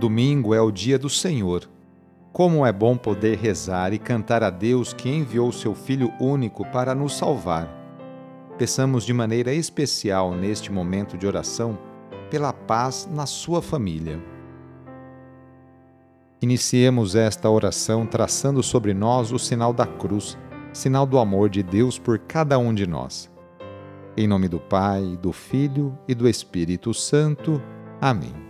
Domingo é o dia do Senhor. Como é bom poder rezar e cantar a Deus que enviou seu Filho único para nos salvar. Peçamos de maneira especial neste momento de oração pela paz na sua família. Iniciemos esta oração traçando sobre nós o sinal da cruz, sinal do amor de Deus por cada um de nós. Em nome do Pai, do Filho e do Espírito Santo. Amém.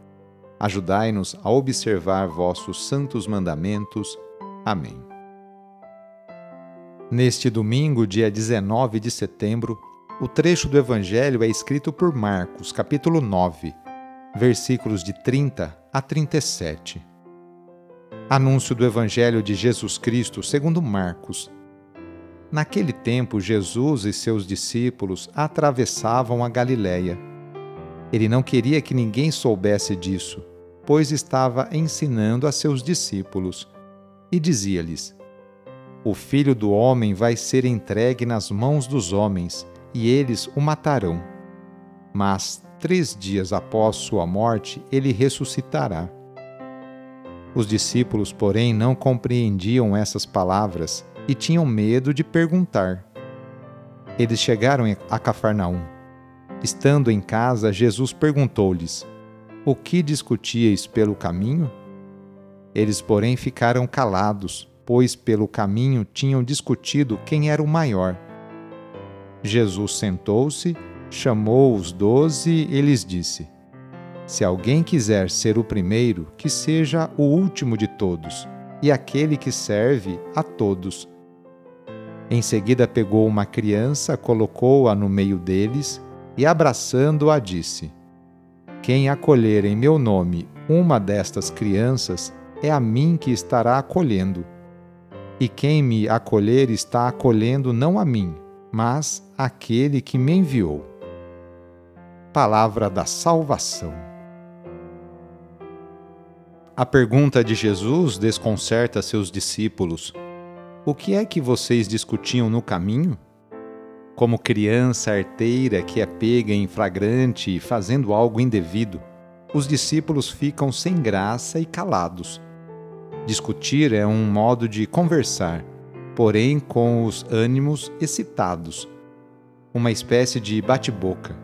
Ajudai-nos a observar vossos santos mandamentos. Amém. Neste domingo, dia 19 de setembro, o trecho do Evangelho é escrito por Marcos, capítulo 9, versículos de 30 a 37. Anúncio do Evangelho de Jesus Cristo segundo Marcos. Naquele tempo, Jesus e seus discípulos atravessavam a Galiléia. Ele não queria que ninguém soubesse disso, pois estava ensinando a seus discípulos, e dizia-lhes: O filho do homem vai ser entregue nas mãos dos homens, e eles o matarão. Mas três dias após sua morte, ele ressuscitará. Os discípulos, porém, não compreendiam essas palavras e tinham medo de perguntar. Eles chegaram a Cafarnaum. Estando em casa, Jesus perguntou-lhes: o que discutíeis pelo caminho? Eles, porém, ficaram calados, pois pelo caminho tinham discutido quem era o maior. Jesus sentou-se, chamou os doze e lhes disse: Se alguém quiser ser o primeiro, que seja o último de todos, e aquele que serve a todos. Em seguida pegou uma criança, colocou-a no meio deles e, abraçando-a, disse: quem acolher em meu nome uma destas crianças, é a mim que estará acolhendo. E quem me acolher está acolhendo não a mim, mas aquele que me enviou. Palavra da Salvação. A pergunta de Jesus desconcerta seus discípulos: O que é que vocês discutiam no caminho? Como criança arteira que é pega em flagrante fazendo algo indevido, os discípulos ficam sem graça e calados. Discutir é um modo de conversar, porém com os ânimos excitados. Uma espécie de bate-boca,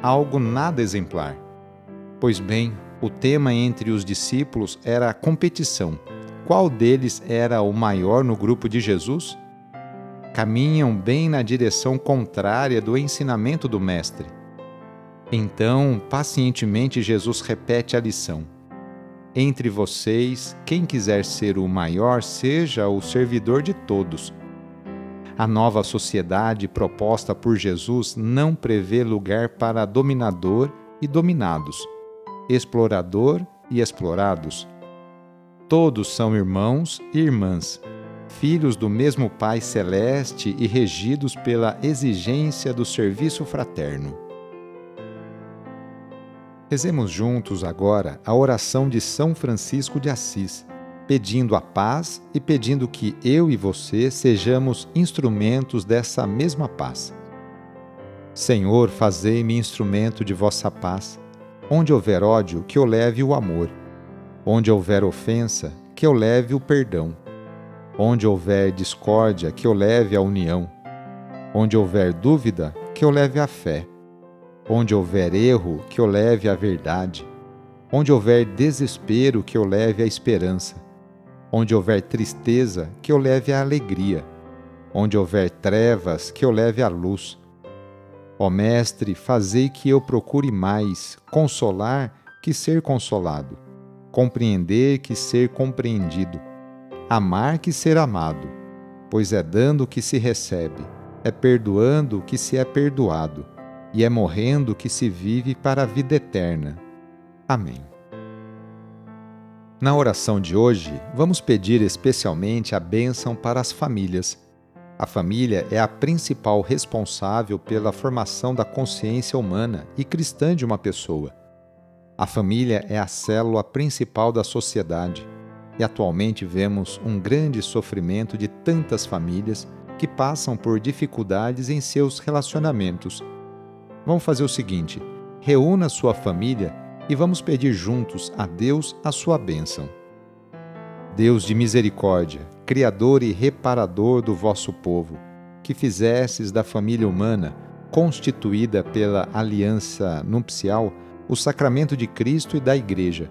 algo nada exemplar. Pois bem, o tema entre os discípulos era a competição. Qual deles era o maior no grupo de Jesus? Caminham bem na direção contrária do ensinamento do Mestre. Então, pacientemente, Jesus repete a lição. Entre vocês, quem quiser ser o maior, seja o servidor de todos. A nova sociedade proposta por Jesus não prevê lugar para dominador e dominados, explorador e explorados. Todos são irmãos e irmãs filhos do mesmo Pai Celeste e regidos pela exigência do serviço fraterno. Rezemos juntos agora a oração de São Francisco de Assis, pedindo a paz e pedindo que eu e você sejamos instrumentos dessa mesma paz. Senhor, fazei-me instrumento de vossa paz. Onde houver ódio, que eu leve o amor. Onde houver ofensa, que eu leve o perdão Onde houver discórdia, que eu leve a união. Onde houver dúvida, que eu leve a fé. Onde houver erro, que eu leve a verdade. Onde houver desespero, que eu leve a esperança. Onde houver tristeza, que eu leve a alegria. Onde houver trevas, que eu leve a luz. Ó Mestre, fazei que eu procure mais consolar que ser consolado, compreender que ser compreendido amar que ser amado, pois é dando que se recebe, é perdoando que se é perdoado, e é morrendo que se vive para a vida eterna. Amém. Na oração de hoje, vamos pedir especialmente a bênção para as famílias. A família é a principal responsável pela formação da consciência humana e cristã de uma pessoa. A família é a célula principal da sociedade e atualmente vemos um grande sofrimento de tantas famílias que passam por dificuldades em seus relacionamentos. Vamos fazer o seguinte: reúna sua família e vamos pedir juntos a Deus a sua bênção. Deus de misericórdia, Criador e reparador do vosso povo, que fizesses da família humana, constituída pela aliança nupcial, o sacramento de Cristo e da Igreja.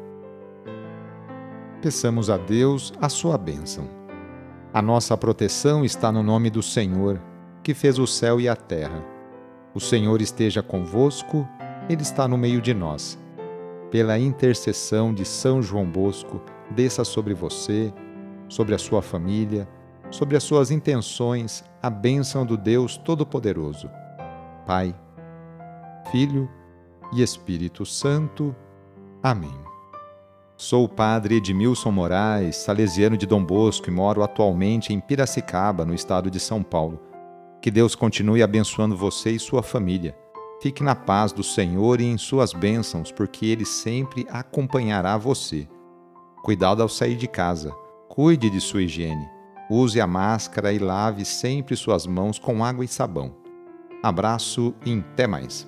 Peçamos a Deus a sua bênção. A nossa proteção está no nome do Senhor, que fez o céu e a terra. O Senhor esteja convosco, Ele está no meio de nós pela intercessão de São João Bosco, desça sobre você, sobre a sua família, sobre as suas intenções, a bênção do Deus Todo-Poderoso. Pai, Filho e Espírito Santo. Amém. Sou o padre Edmilson Moraes, salesiano de Dom Bosco e moro atualmente em Piracicaba, no estado de São Paulo. Que Deus continue abençoando você e sua família Fique na paz do Senhor e em suas bênçãos, porque Ele sempre acompanhará você. Cuidado ao sair de casa. Cuide de sua higiene. Use a máscara e lave sempre suas mãos com água e sabão. Abraço e até mais.